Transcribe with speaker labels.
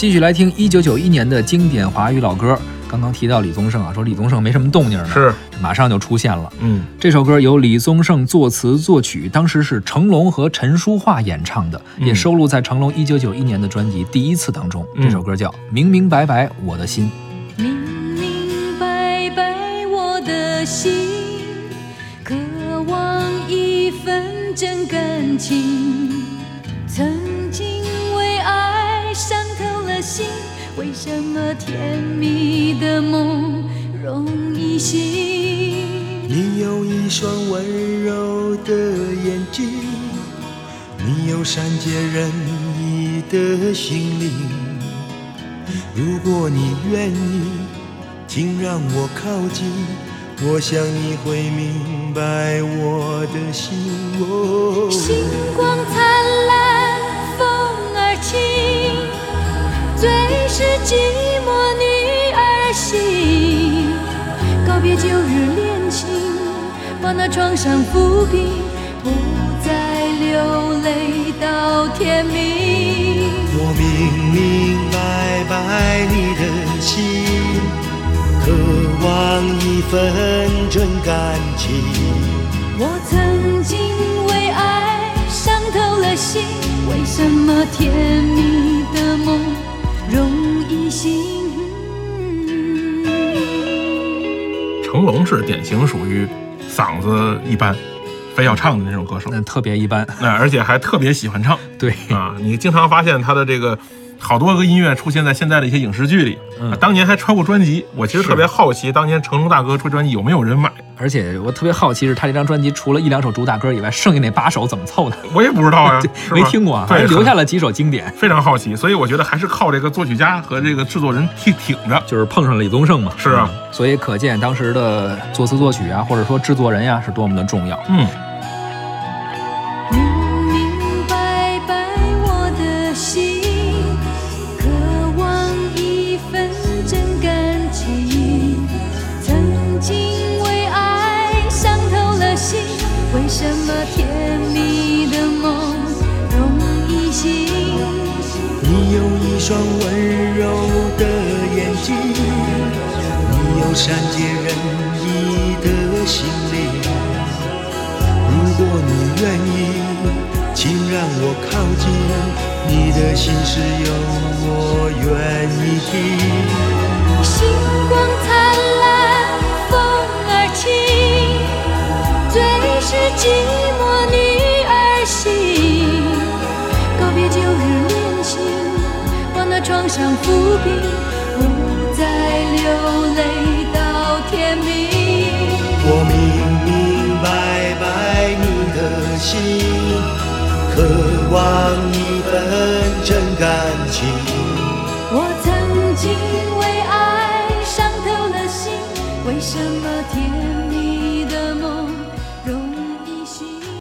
Speaker 1: 继续来听一九九一年的经典华语老歌。刚刚提到李宗盛啊，说李宗盛没什么动静呢，
Speaker 2: 是，
Speaker 1: 马上就出现了。
Speaker 2: 嗯，
Speaker 1: 这首歌由李宗盛作词作曲，当时是成龙和陈淑桦演唱的，也收录在成龙一九九一年的专辑《第一次》当中。这首歌叫《明明白白我的心》。
Speaker 3: 明明白白我的心，渴望一份真感情。曾经心。为什么甜蜜的梦容易醒？
Speaker 4: 你有一双温柔的眼睛，你有善解人意的心灵。如果你愿意，请让我靠近，我想你会明白我的心。
Speaker 3: 星光灿烂，是寂寞女儿心，告别旧日恋情，把那创伤抚平，不再流泪到天明。
Speaker 4: 我明明白白你的心，渴望一份真感情。
Speaker 3: 我曾经为爱伤透了心，为什么甜
Speaker 2: 龙是典型属于嗓子一般，非要唱的那种歌手，
Speaker 1: 那特别一般，
Speaker 2: 那而且还特别喜欢唱。
Speaker 1: 对
Speaker 2: 啊，你经常发现他的这个。好多个音乐出现在现在的一些影视剧里，嗯，当年还出过专辑。我其实特别好奇，当年成龙大哥出专辑有没有人买？
Speaker 1: 而且我特别好奇，是他这张专辑除了一两首主打歌以外，剩下那八首怎么凑的？
Speaker 2: 我也不知道呀，
Speaker 1: 没听过，还留下了几首经典。
Speaker 2: 非常好奇，所以我觉得还是靠这个作曲家和这个制作人去挺着，
Speaker 1: 就是碰上李宗盛嘛。
Speaker 2: 是啊，
Speaker 1: 所以可见当时的作词作曲啊，或者说制作人呀，是多么的重要。
Speaker 2: 嗯。
Speaker 4: 你有一双温柔的眼睛，你有善解人意的心灵。如果你愿意，请让我靠近，你的心事有我愿意听。
Speaker 3: 星光灿烂，风儿轻。最是寂寞女儿心，告别旧日，装上伏笔，不再流泪到天明。
Speaker 4: 我明明白白你的心，渴望一份真感情。
Speaker 3: 我曾经为爱伤透了心，为什么天？